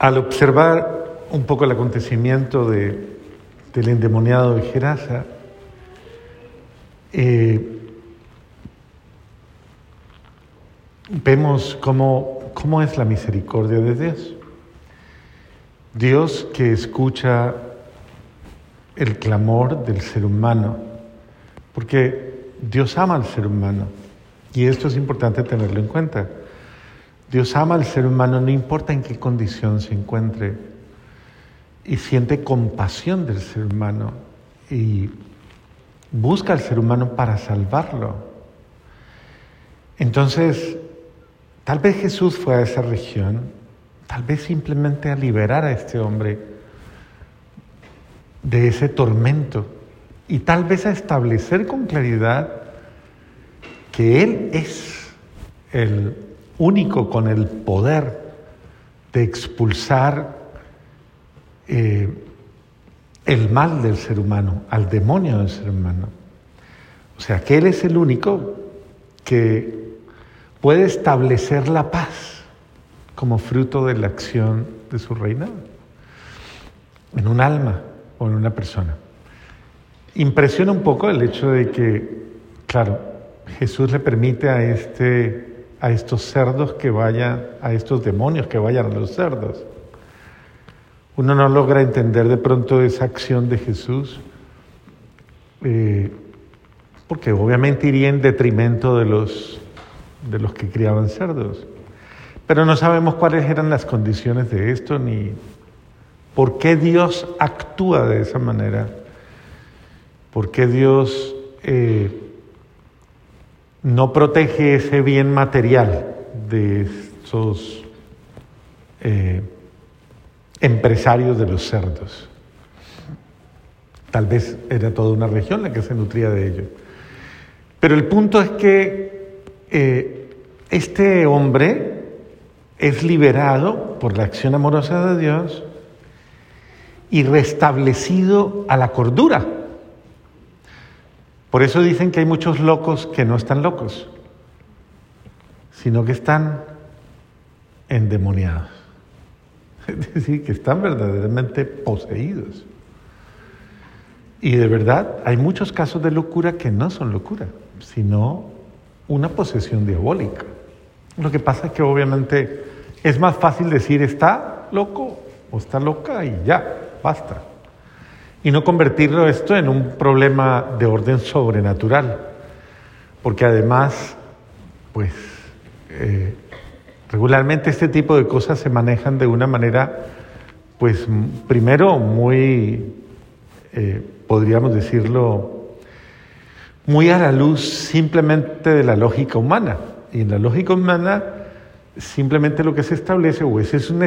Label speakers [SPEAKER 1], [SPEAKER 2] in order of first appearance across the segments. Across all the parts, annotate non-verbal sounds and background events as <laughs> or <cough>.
[SPEAKER 1] Al observar un poco el acontecimiento de, del endemoniado de Gerasa, eh, vemos cómo, cómo es la misericordia de Dios. Dios que escucha el clamor del ser humano, porque Dios ama al ser humano y esto es importante tenerlo en cuenta. Dios ama al ser humano no importa en qué condición se encuentre y siente compasión del ser humano y busca al ser humano para salvarlo. Entonces, tal vez Jesús fue a esa región, tal vez simplemente a liberar a este hombre de ese tormento y tal vez a establecer con claridad que Él es el único con el poder de expulsar eh, el mal del ser humano, al demonio del ser humano. O sea, que Él es el único que puede establecer la paz como fruto de la acción de su reinado en un alma o en una persona. Impresiona un poco el hecho de que, claro, Jesús le permite a, este, a estos cerdos que vayan, a estos demonios que vayan a los cerdos. Uno no logra entender de pronto esa acción de Jesús, eh, porque obviamente iría en detrimento de los, de los que criaban cerdos. Pero no sabemos cuáles eran las condiciones de esto ni por qué Dios actúa de esa manera, por qué Dios eh, no protege ese bien material de esos eh, empresarios de los cerdos. Tal vez era toda una región la que se nutría de ello. Pero el punto es que eh, este hombre es liberado por la acción amorosa de Dios y restablecido a la cordura. Por eso dicen que hay muchos locos que no están locos, sino que están endemoniados. <laughs> Es decir, que están verdaderamente poseídos. Y de verdad, hay muchos casos de locura que no son locura, sino una posesión diabólica. Lo que pasa es que obviamente es más fácil decir está loco o está loca y ya, basta y no convertirlo esto en un problema de orden sobrenatural, porque además, pues, eh, regularmente este tipo de cosas se manejan de una manera, pues, primero muy, eh, podríamos decirlo, muy a la luz simplemente de la lógica humana. Y en la lógica humana, simplemente lo que se establece, o ese es un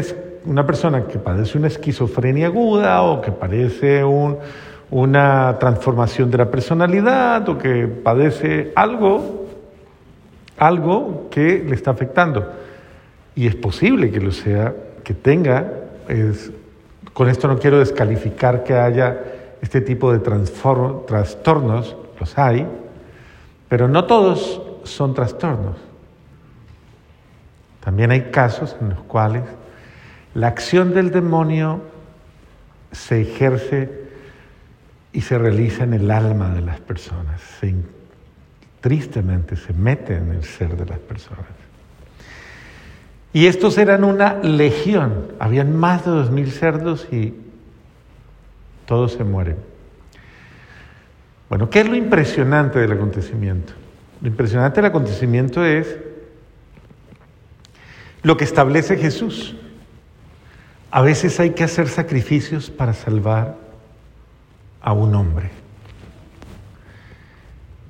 [SPEAKER 1] una persona que padece una esquizofrenia aguda o que padece una transformación de la personalidad o que padece algo, algo que le está afectando. Y es posible que lo sea, que tenga, es, con esto no quiero descalificar que haya este tipo de trastornos, los hay, pero no todos son trastornos. También hay casos en los cuales la acción del demonio se ejerce y se realiza en el alma de las personas, tristemente se mete en el ser de las personas. Y estos eran una legión, habían más de dos mil cerdos y todos se mueren. Bueno, ¿qué es lo impresionante del acontecimiento? Lo impresionante del acontecimiento es lo que establece Jesús. A veces hay que hacer sacrificios para salvar a un hombre.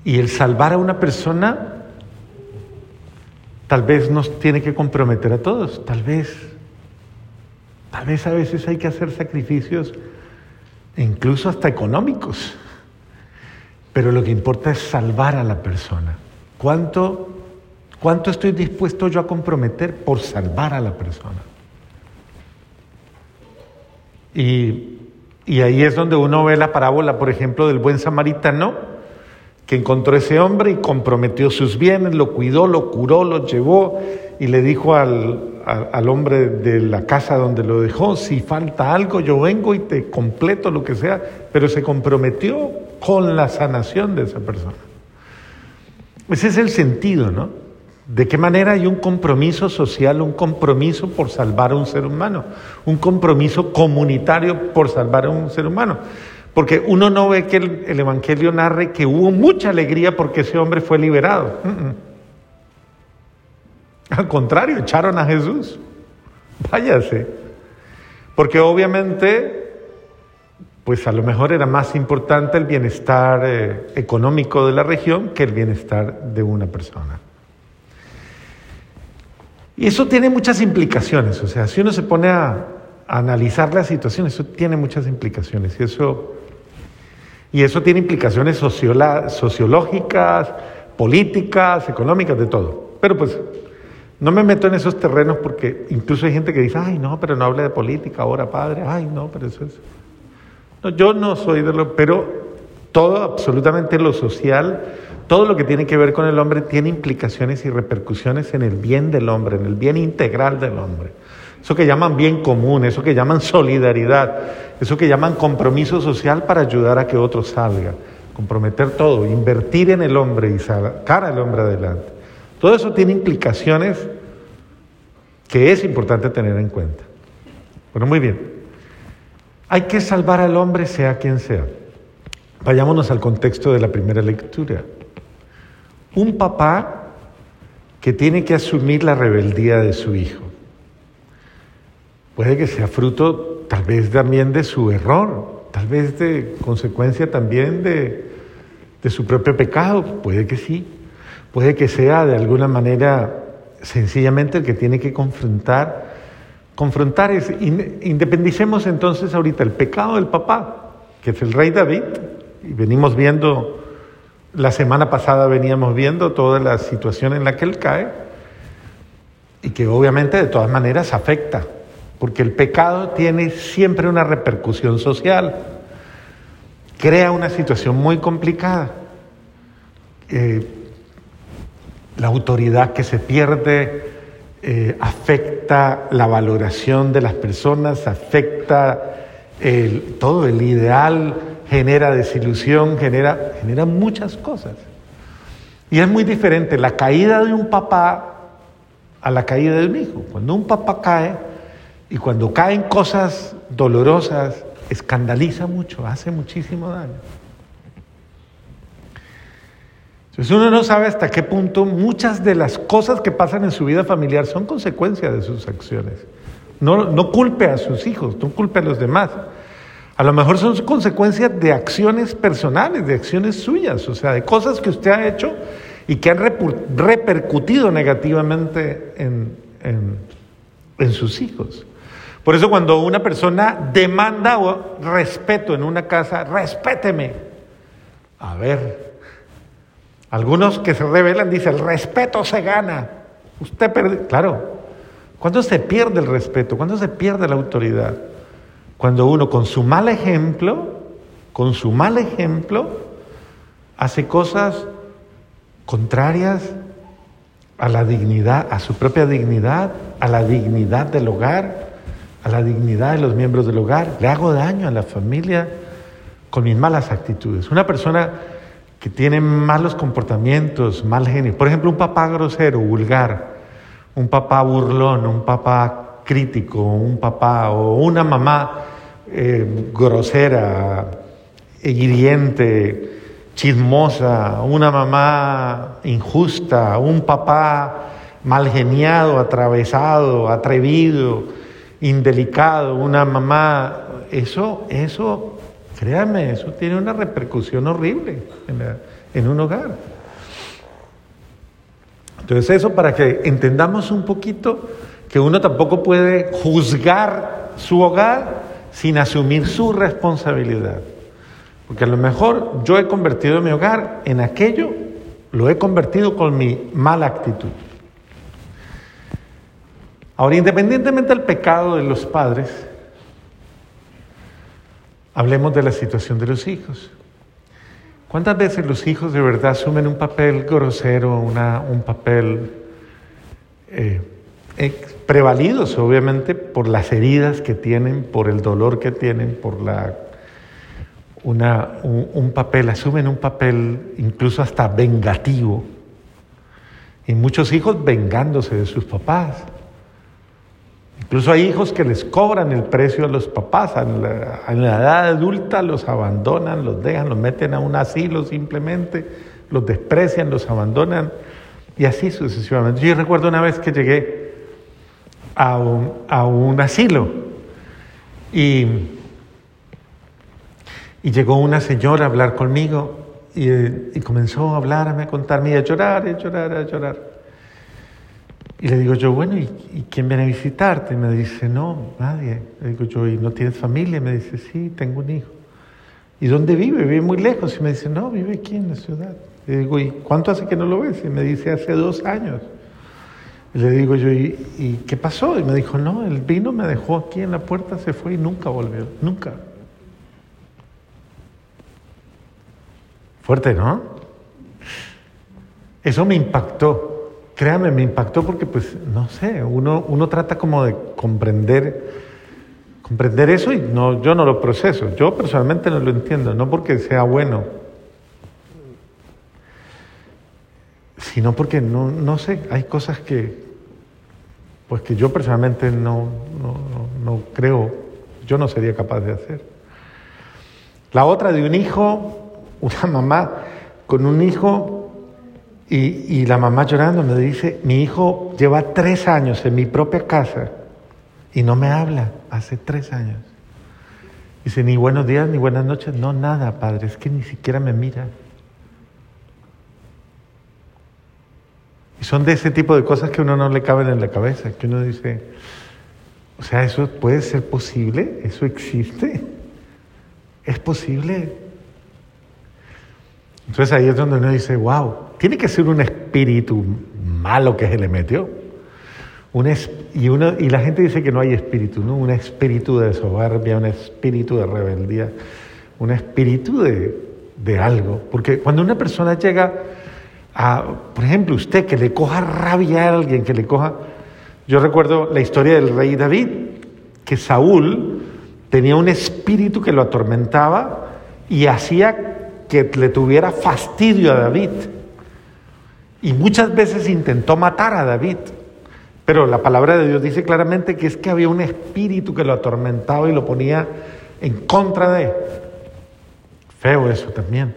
[SPEAKER 1] Y el salvar a una persona tal vez nos tiene que comprometer a todos, tal vez, tal vez a veces hay que hacer sacrificios incluso hasta económicos. Pero lo que importa es salvar a la persona. ¿Cuánto, cuánto estoy dispuesto yo a comprometer por salvar a la persona? Y, ahí es donde uno ve la parábola, por ejemplo, del buen samaritano, que encontró ese hombre y comprometió sus bienes, lo cuidó, lo curó, lo llevó y le dijo al, al hombre de la casa donde lo dejó, si falta algo yo vengo y te completo lo que sea, pero se comprometió con la sanación de esa persona. Ese es el sentido, ¿no? ¿De qué manera hay un compromiso social, un compromiso por salvar a un ser humano, un compromiso comunitario por salvar a un ser humano? Porque uno no ve que el, Evangelio narre que hubo mucha alegría porque ese hombre fue liberado. Al contrario, echaron a Jesús. Váyase. Porque obviamente, pues a lo mejor era más importante el bienestar eh, económico de la región que el bienestar de una persona. Y eso tiene muchas implicaciones, o sea, si uno se pone a, analizar la situación, eso tiene muchas implicaciones. Y eso, y eso tiene implicaciones sociológicas, políticas, económicas, de todo. Pero pues no me meto en esos terrenos porque incluso hay gente que dice, ay, no, pero no hable de política ahora, padre, ay, no, pero eso es... No, yo no soy de lo... Pero todo, absolutamente lo social, todo lo que tiene que ver con el hombre tiene implicaciones y repercusiones en el bien del hombre, en el bien integral del hombre. Eso que llaman bien común, eso que llaman <laughs> solidaridad, eso que llaman compromiso social para ayudar a que otro salga, comprometer todo, invertir en el hombre y sacar al hombre adelante. Todo eso tiene implicaciones que es importante tener en cuenta. Bueno, muy bien. Hay que salvar al hombre sea quien sea. Vayámonos al contexto de la primera lectura. Un papá que tiene que asumir la rebeldía de su hijo. Puede que sea fruto tal vez también de su error, tal vez de consecuencia también de, de su propio pecado, puede que sí. Puede que sea de alguna manera sencillamente el que tiene que confrontar. Confrontar es, independicemos entonces ahorita el pecado del papá, que es el rey David, y venimos viendo la semana pasada veníamos viendo toda la situación en la que él cae y que obviamente de todas maneras afecta, porque el pecado tiene siempre una repercusión social, crea una situación muy complicada. Eh, la autoridad que se pierde eh, afecta la valoración de las personas, afecta todo el ideal genera desilusión, genera, genera muchas cosas. Y es muy diferente la caída de un papá a la caída de un hijo. Cuando un papá cae y cuando caen cosas dolorosas, escandaliza mucho, hace muchísimo daño. Entonces uno no sabe hasta qué punto muchas de las cosas que pasan en su vida familiar son consecuencia de sus acciones. No, no culpe a sus hijos, no culpe a los demás. A lo mejor son consecuencias de acciones personales, de acciones suyas, o sea, de cosas que usted ha hecho y que han repercutido negativamente en, en sus hijos. Por eso cuando una persona demanda respeto en una casa, respéteme. A ver, algunos que se rebelan dicen, el respeto se gana. Usted claro, ¿cuándo se pierde el respeto? ¿Cuándo se pierde la autoridad? Cuando uno con su mal ejemplo, con su mal ejemplo, hace cosas contrarias a la dignidad, a su propia dignidad, a la dignidad del hogar, a la dignidad de los miembros del hogar. Le hago daño a la familia con mis malas actitudes. Una persona que tiene malos comportamientos, mal genio, por ejemplo, un papá grosero, vulgar, un papá burlón, un papá crítico, un papá o una mamá eh, grosera, hiriente, chismosa, una mamá injusta, un papá mal geniado, atravesado, atrevido, indelicado, una mamá, eso, eso, créame, eso tiene una repercusión horrible en, en un hogar. Entonces eso para que entendamos un poquito que uno tampoco puede juzgar su hogar sin asumir su responsabilidad. Porque a lo mejor yo he convertido mi hogar en aquello, lo he convertido con mi mala actitud. Ahora, independientemente del pecado de los padres, hablemos de la situación de los hijos. ¿Cuántas veces los hijos de verdad asumen un papel grosero, una, un papel eh, prevalidos obviamente por las heridas que tienen, por el dolor que tienen, por la, un, papel, asumen un papel incluso hasta vengativo. Y muchos hijos vengándose de sus papás. Incluso hay hijos que les cobran el precio a los papás, en la, en la edad adulta los abandonan, los dejan, los meten a un asilo simplemente, los desprecian, los abandonan y así sucesivamente. Yo recuerdo una vez que llegué a un, asilo. Y, y, llegó una señora a hablar conmigo y, comenzó a hablarme, a contarme y a llorar, a llorar, a llorar. Y le digo yo, bueno, ¿y, quién viene a visitarte? Y me dice, no, nadie. Le digo yo, ¿y no tienes familia? Y me dice, sí, tengo un hijo. ¿Y dónde vive? Vive muy lejos. Y me dice, no, vive aquí en la ciudad. Le digo, ¿y cuánto hace que no lo ves? Y me dice, hace dos años. Y le digo yo, ¿y, qué pasó? Y me dijo, no, el vino me dejó aquí en la puerta, se fue y nunca volvió, nunca. Fuerte, ¿no? Eso me impactó, créame, me impactó porque pues, no sé, uno, uno trata como de comprender, comprender eso y no, yo no lo proceso, yo personalmente no lo entiendo, no porque sea bueno, sino porque no, no sé, hay cosas que, pues que yo personalmente no, no, creo, yo no sería capaz de hacer. La otra de un hijo, <laughs> una mamá con un hijo y, y, la mamá llorando me dice, mi hijo lleva tres años en mi propia casa y no me habla, hace tres años. Dice, ni buenos días, ni buenas noches, no, nada, padre, es que ni siquiera me mira. Y son de ese tipo de cosas que uno no le caben en la cabeza, que uno dice, o sea, ¿eso puede ser posible? ¿Eso existe? ¿Es posible? Entonces ahí es donde uno dice, wow, tiene que ser un espíritu malo que se le metió. Un y, uno, y la gente dice que no hay espíritu, ¿no? Un espíritu de soberbia, un espíritu de rebeldía, un espíritu de, de algo. Porque cuando una persona llega por ejemplo, usted que le coja rabia a alguien, que le coja... Yo recuerdo la historia del rey David, que Saúl tenía un espíritu que lo atormentaba y hacía que le tuviera fastidio a David. Y muchas veces intentó matar a David. Pero la palabra de Dios dice claramente que es que había un espíritu que lo atormentaba y lo ponía en contra de. Feo eso también.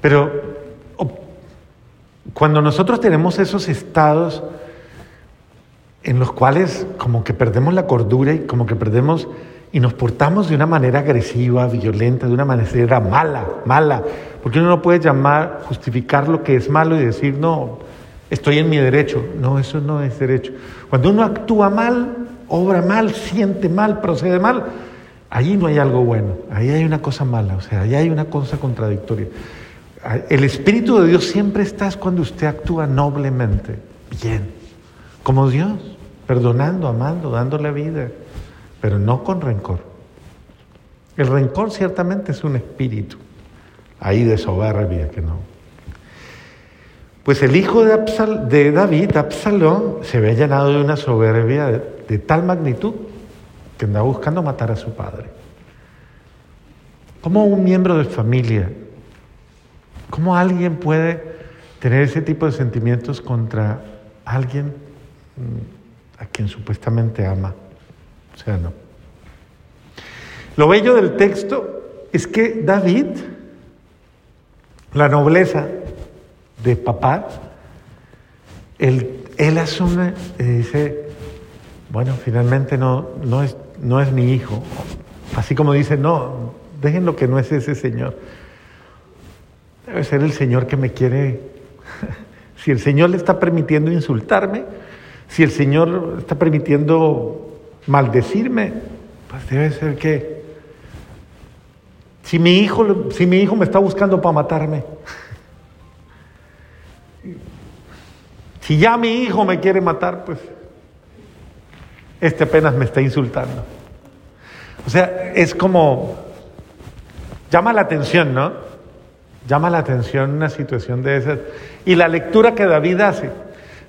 [SPEAKER 1] Pero cuando nosotros tenemos esos estados en los cuales como que perdemos la cordura y como que perdemos y nos portamos de una manera agresiva, violenta, de una manera mala, mala, porque uno no puede llamar, justificar lo que es malo y decir, no, estoy en mi derecho. No, eso no es derecho. Cuando uno actúa mal, obra mal, siente mal, procede mal, ahí no hay algo bueno, ahí hay una cosa mala, o sea, ahí hay una cosa contradictoria. El Espíritu de Dios siempre está cuando usted actúa noblemente, bien, como Dios, perdonando, amando, dándole vida, pero no con rencor. El rencor ciertamente es un espíritu, ahí de soberbia que no. Pues el hijo de, de David, Absalón, se ve llenado de una soberbia de tal magnitud que anda buscando matar a su padre. Como un miembro de familia ¿Cómo alguien puede tener ese tipo de sentimientos contra alguien mm, a quien supuestamente ama? O sea, no. Lo bello del texto es que David, la nobleza de papá, él, él asume y dice, bueno, finalmente no, no, es, no es mi hijo. Así como dice, no, déjenlo que no es ese señor. Debe ser el Señor que me quiere. <laughs> si el Señor le está permitiendo insultarme, si el Señor está permitiendo maldecirme, pues debe ser que si mi hijo, si mi hijo me está buscando para matarme, si ya mi hijo me quiere matar, pues este apenas me está insultando. O sea, es como, llama la atención, ¿no? Llama la atención una situación de esas. Y la lectura que David hace.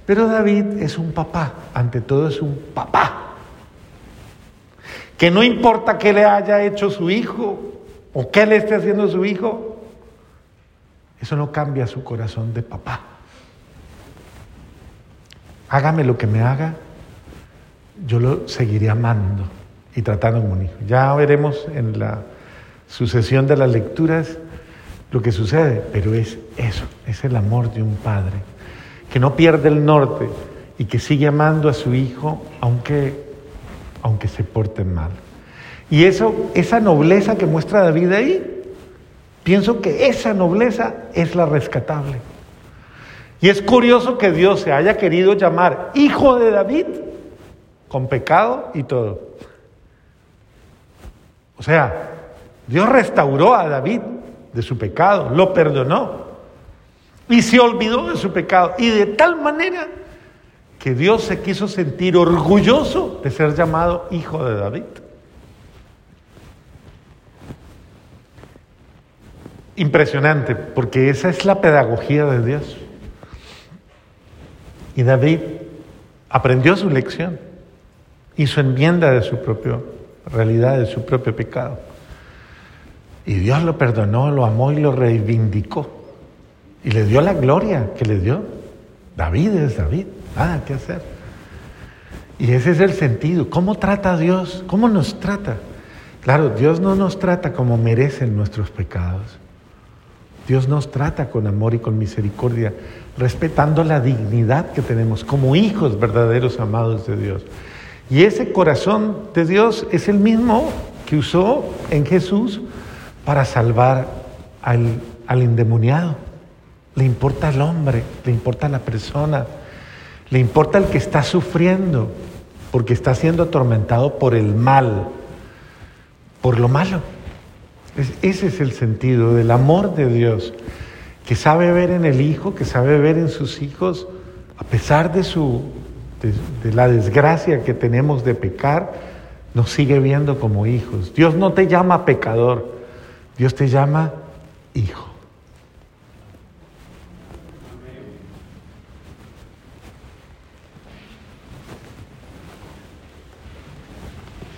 [SPEAKER 1] Pero David es un papá, ante todo es un papá. Que no importa qué le haya hecho su hijo o qué le esté haciendo su hijo, eso no cambia su corazón de papá. Hágame lo que me haga, yo lo seguiré amando y tratando como un hijo. Ya veremos en la sucesión de las lecturas lo que sucede, pero es eso, es el amor de un padre que no pierde el norte y que sigue amando a su hijo aunque, aunque se porte mal. Y eso, esa nobleza que muestra David ahí, pienso que esa nobleza es la rescatable. Y es curioso que Dios se haya querido llamar hijo de David con pecado y todo. O sea, Dios restauró a David de su pecado, lo perdonó y se olvidó de su pecado. Y de tal manera que Dios se quiso sentir orgulloso de ser llamado hijo de David. Impresionante, porque esa es la pedagogía de Dios. Y David aprendió su lección, hizo enmienda de su propia realidad, de su propio pecado. Y Dios lo perdonó, lo amó y lo reivindicó. Y le dio la gloria que le dio. David es David, nada que hacer. Y ese es el sentido. ¿Cómo trata Dios? ¿Cómo nos trata? Claro, Dios no nos trata como merecen nuestros pecados. Dios nos trata con amor y con misericordia, respetando la dignidad que tenemos como hijos verdaderos amados de Dios. Y ese corazón de Dios es el mismo que usó en Jesús para salvar al, al endemoniado. Le importa al hombre, le importa a la persona, le importa el que está sufriendo, porque está siendo atormentado por el mal, por lo malo. ese es el sentido del amor de Dios, que sabe ver en el Hijo, que sabe ver en sus hijos, a pesar de, su, de la desgracia que tenemos de pecar, nos sigue viendo como hijos. Dios no te llama pecador, Dios te llama hijo.